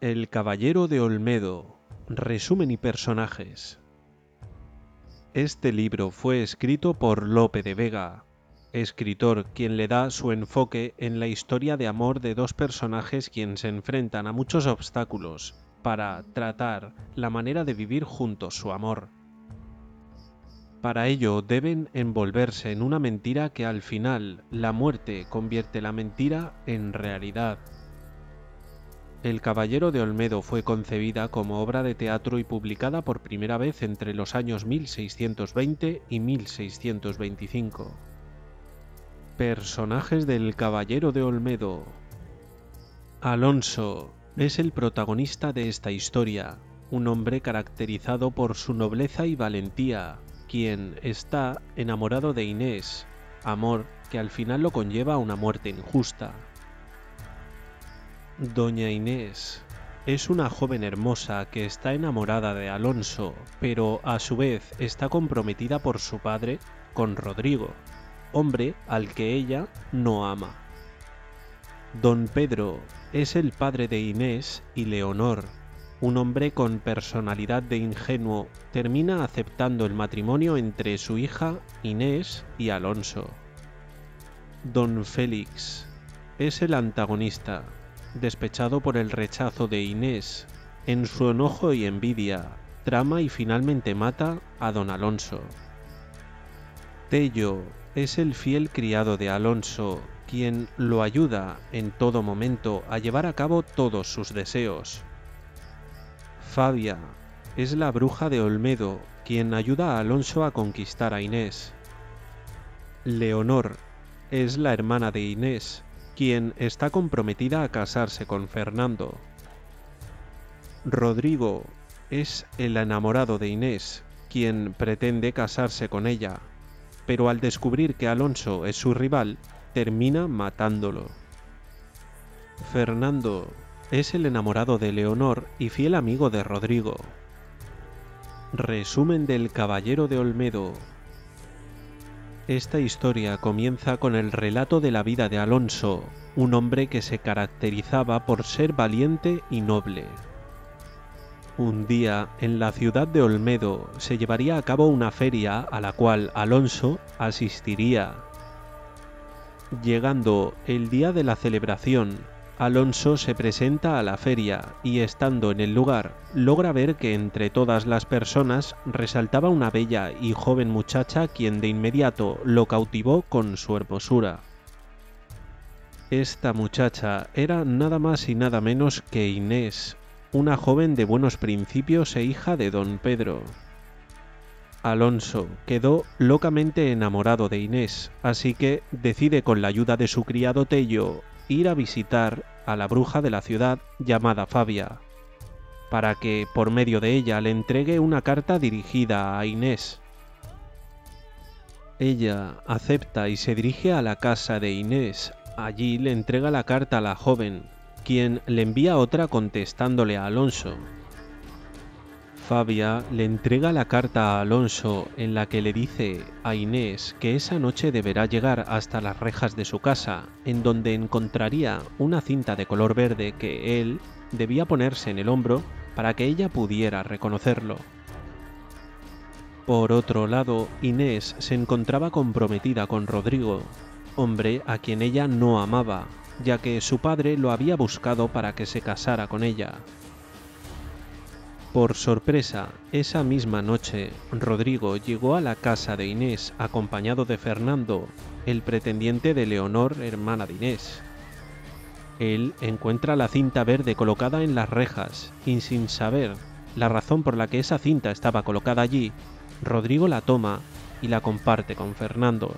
El Caballero de Olmedo. Resumen y personajes. Este libro fue escrito por Lope de Vega, escritor quien le da su enfoque en la historia de amor de dos personajes quienes se enfrentan a muchos obstáculos para tratar la manera de vivir juntos su amor. Para ello deben envolverse en una mentira que al final la muerte convierte la mentira en realidad. El Caballero de Olmedo fue concebida como obra de teatro y publicada por primera vez entre los años 1620 y 1625. Personajes del Caballero de Olmedo Alonso es el protagonista de esta historia, un hombre caracterizado por su nobleza y valentía, quien está enamorado de Inés, amor que al final lo conlleva a una muerte injusta. Doña Inés es una joven hermosa que está enamorada de Alonso, pero a su vez está comprometida por su padre con Rodrigo, hombre al que ella no ama. Don Pedro es el padre de Inés y Leonor. Un hombre con personalidad de ingenuo termina aceptando el matrimonio entre su hija Inés y Alonso. Don Félix es el antagonista, despechado por el rechazo de Inés, en su enojo y envidia, trama y finalmente mata a don Alonso. Tello es el fiel criado de Alonso, quien lo ayuda en todo momento a llevar a cabo todos sus deseos. Fabia es la bruja de Olmedo, quien ayuda a Alonso a conquistar a Inés. Leonor es la hermana de Inés, quien está comprometida a casarse con Fernando. Rodrigo es el enamorado de Inés, quien pretende casarse con ella, pero al descubrir que Alonso es su rival, termina matándolo. Fernando es el enamorado de Leonor y fiel amigo de Rodrigo. Resumen del Caballero de Olmedo esta historia comienza con el relato de la vida de Alonso, un hombre que se caracterizaba por ser valiente y noble. Un día, en la ciudad de Olmedo, se llevaría a cabo una feria a la cual Alonso asistiría. Llegando el día de la celebración, Alonso se presenta a la feria y estando en el lugar logra ver que entre todas las personas resaltaba una bella y joven muchacha quien de inmediato lo cautivó con su hermosura. Esta muchacha era nada más y nada menos que Inés, una joven de buenos principios e hija de don Pedro. Alonso quedó locamente enamorado de Inés, así que decide con la ayuda de su criado Tello ir a visitar a la bruja de la ciudad llamada Fabia, para que por medio de ella le entregue una carta dirigida a Inés. Ella acepta y se dirige a la casa de Inés. Allí le entrega la carta a la joven, quien le envía otra contestándole a Alonso, Fabia le entrega la carta a Alonso en la que le dice a Inés que esa noche deberá llegar hasta las rejas de su casa, en donde encontraría una cinta de color verde que él debía ponerse en el hombro para que ella pudiera reconocerlo. Por otro lado, Inés se encontraba comprometida con Rodrigo, hombre a quien ella no amaba, ya que su padre lo había buscado para que se casara con ella. Por sorpresa, esa misma noche, Rodrigo llegó a la casa de Inés acompañado de Fernando, el pretendiente de Leonor, hermana de Inés. Él encuentra la cinta verde colocada en las rejas y sin saber la razón por la que esa cinta estaba colocada allí, Rodrigo la toma y la comparte con Fernando.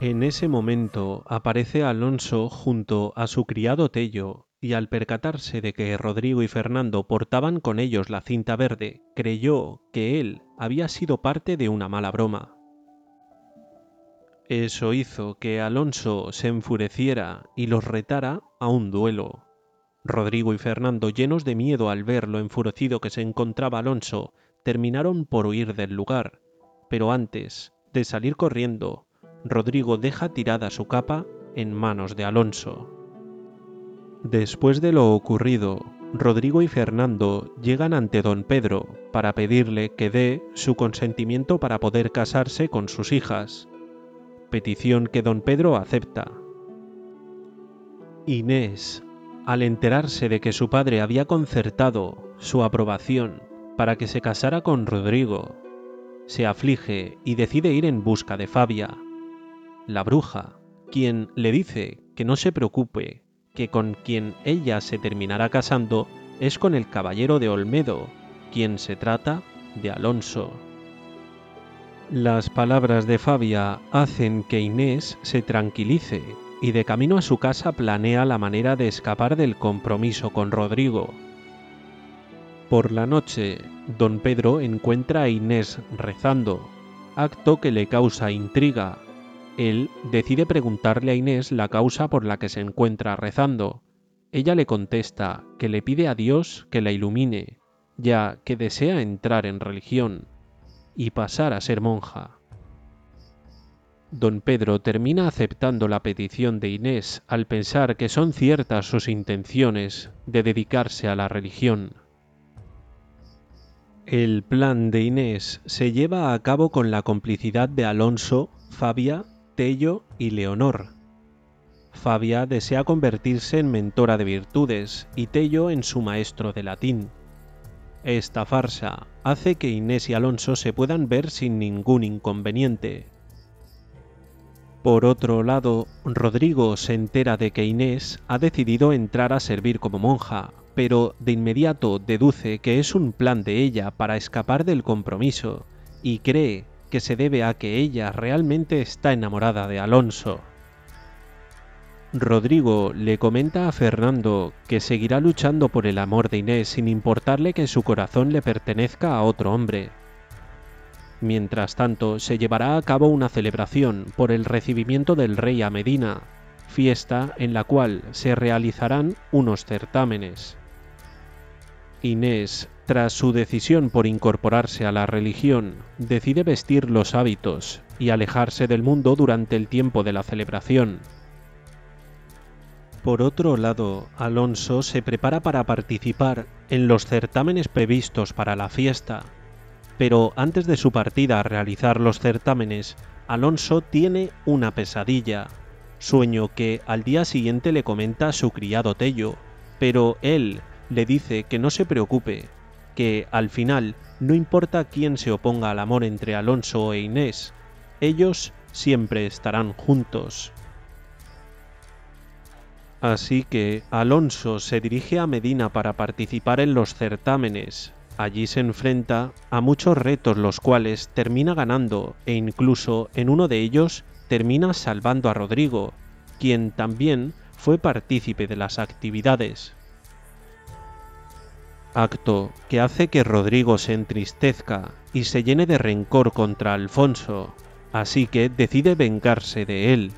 En ese momento aparece Alonso junto a su criado Tello y al percatarse de que Rodrigo y Fernando portaban con ellos la cinta verde, creyó que él había sido parte de una mala broma. Eso hizo que Alonso se enfureciera y los retara a un duelo. Rodrigo y Fernando, llenos de miedo al ver lo enfurecido que se encontraba Alonso, terminaron por huir del lugar, pero antes de salir corriendo, Rodrigo deja tirada su capa en manos de Alonso. Después de lo ocurrido, Rodrigo y Fernando llegan ante don Pedro para pedirle que dé su consentimiento para poder casarse con sus hijas, petición que don Pedro acepta. Inés, al enterarse de que su padre había concertado su aprobación para que se casara con Rodrigo, se aflige y decide ir en busca de Fabia, la bruja, quien le dice que no se preocupe, que con quien ella se terminará casando es con el caballero de Olmedo, quien se trata de Alonso. Las palabras de Fabia hacen que Inés se tranquilice y de camino a su casa planea la manera de escapar del compromiso con Rodrigo. Por la noche, don Pedro encuentra a Inés rezando, acto que le causa intriga. Él decide preguntarle a Inés la causa por la que se encuentra rezando. Ella le contesta que le pide a Dios que la ilumine, ya que desea entrar en religión y pasar a ser monja. Don Pedro termina aceptando la petición de Inés al pensar que son ciertas sus intenciones de dedicarse a la religión. El plan de Inés se lleva a cabo con la complicidad de Alonso, Fabia, Tello y Leonor. Fabia desea convertirse en mentora de virtudes y Tello en su maestro de latín. Esta farsa hace que Inés y Alonso se puedan ver sin ningún inconveniente. Por otro lado, Rodrigo se entera de que Inés ha decidido entrar a servir como monja, pero de inmediato deduce que es un plan de ella para escapar del compromiso y cree que se debe a que ella realmente está enamorada de Alonso. Rodrigo le comenta a Fernando que seguirá luchando por el amor de Inés sin importarle que su corazón le pertenezca a otro hombre. Mientras tanto, se llevará a cabo una celebración por el recibimiento del rey a Medina, fiesta en la cual se realizarán unos certámenes. Inés, tras su decisión por incorporarse a la religión, decide vestir los hábitos y alejarse del mundo durante el tiempo de la celebración. Por otro lado, Alonso se prepara para participar en los certámenes previstos para la fiesta, pero antes de su partida a realizar los certámenes, Alonso tiene una pesadilla, sueño que al día siguiente le comenta su criado Tello, pero él le dice que no se preocupe, que al final no importa quién se oponga al amor entre Alonso e Inés, ellos siempre estarán juntos. Así que Alonso se dirige a Medina para participar en los certámenes. Allí se enfrenta a muchos retos los cuales termina ganando e incluso en uno de ellos termina salvando a Rodrigo, quien también fue partícipe de las actividades. Acto que hace que Rodrigo se entristezca y se llene de rencor contra Alfonso, así que decide vengarse de él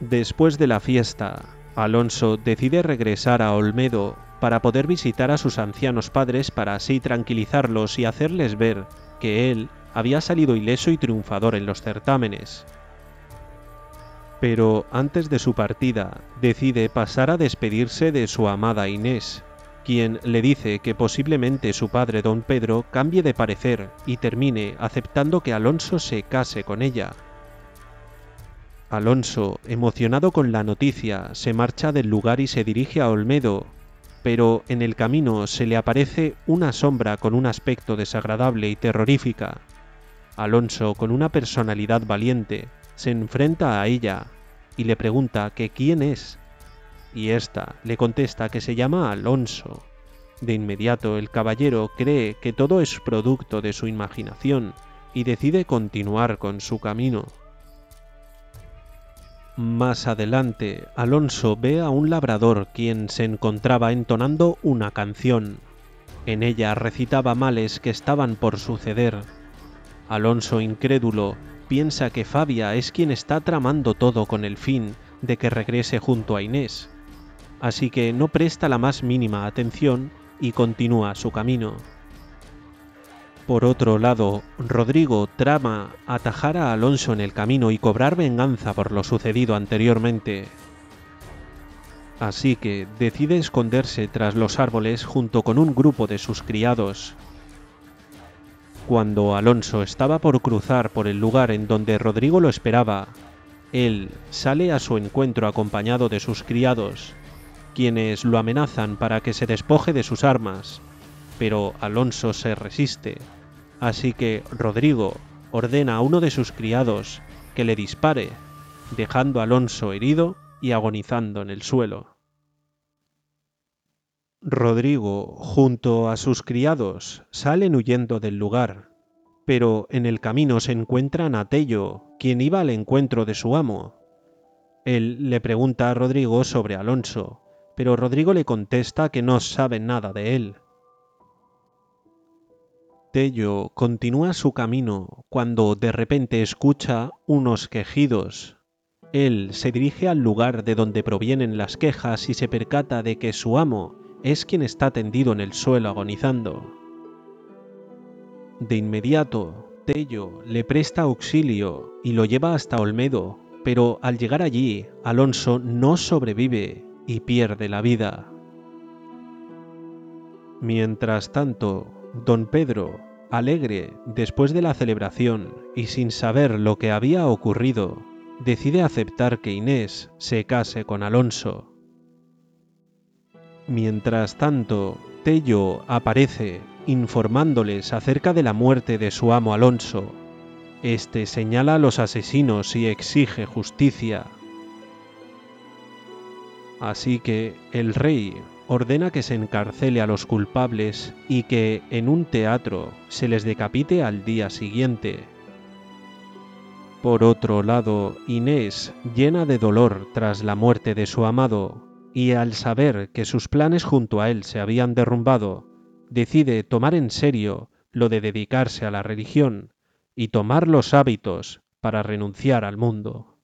Después de la fiesta, Alonso decide regresar a Olmedo para poder visitar a sus ancianos padres para así tranquilizarlos y hacerles ver que él había salido ileso y triunfador en los certámenes. Pero antes de su partida, decide pasar a despedirse de su amada Inés, quien le dice que posiblemente su padre don Pedro cambie de parecer y termine aceptando que Alonso se case con ella, Alonso, emocionado con la noticia, se marcha del lugar y se dirige a Olmedo, pero en el camino se le aparece una sombra con un aspecto desagradable y terrorífica. Alonso, con una personalidad valiente, se enfrenta a ella y le pregunta que quién es, y ésta le contesta que se llama Alonso. De inmediato el caballero cree que todo es producto de su imaginación y decide continuar con su camino. Más adelante, Alonso ve a un labrador quien se encontraba entonando una canción. En ella recitaba males que estaban por suceder. Alonso, incrédulo, piensa que Fabia es quien está tramando todo con el fin de que regrese junto a Inés, así que no presta la más mínima atención y continúa su camino. Por otro lado, Rodrigo trama atajar a Alonso en el camino y cobrar venganza por lo sucedido anteriormente. Así que decide esconderse tras los árboles junto con un grupo de sus criados. Cuando Alonso estaba por cruzar por el lugar en donde Rodrigo lo esperaba, él sale a su encuentro acompañado de sus criados, quienes lo amenazan para que se despoje de sus armas, pero Alonso se resiste, así que Rodrigo ordena a uno de sus criados que le dispare, dejando a Alonso herido y agonizando en el suelo. Rodrigo, junto a sus criados, salen huyendo del lugar, pero en el camino se encuentran a Tello, quien iba al encuentro de su amo. Él le pregunta a Rodrigo sobre Alonso, pero Rodrigo le contesta que no sabe nada de él. Tello continúa su camino cuando de repente escucha unos quejidos. Él se dirige al lugar de donde provienen las quejas y se percata de que su amo es quien está tendido en el suelo agonizando. De inmediato, Tello le presta auxilio y lo lleva hasta Olmedo, pero al llegar allí, Alonso no sobrevive y pierde la vida. Mientras tanto, don Pedro, alegre después de la celebración y sin saber lo que había ocurrido, decide aceptar que Inés se case con Alonso. Mientras tanto, Tello aparece informándoles acerca de la muerte de su amo Alonso. Este señala a los asesinos y exige justicia. Así que el rey ordena que se encarcele a los culpables y que en un teatro se les decapite al día siguiente. Por otro lado, Inés, llena de dolor tras la muerte de su amado, y al saber que sus planes junto a él se habían derrumbado, decide tomar en serio lo de dedicarse a la religión y tomar los hábitos para renunciar al mundo.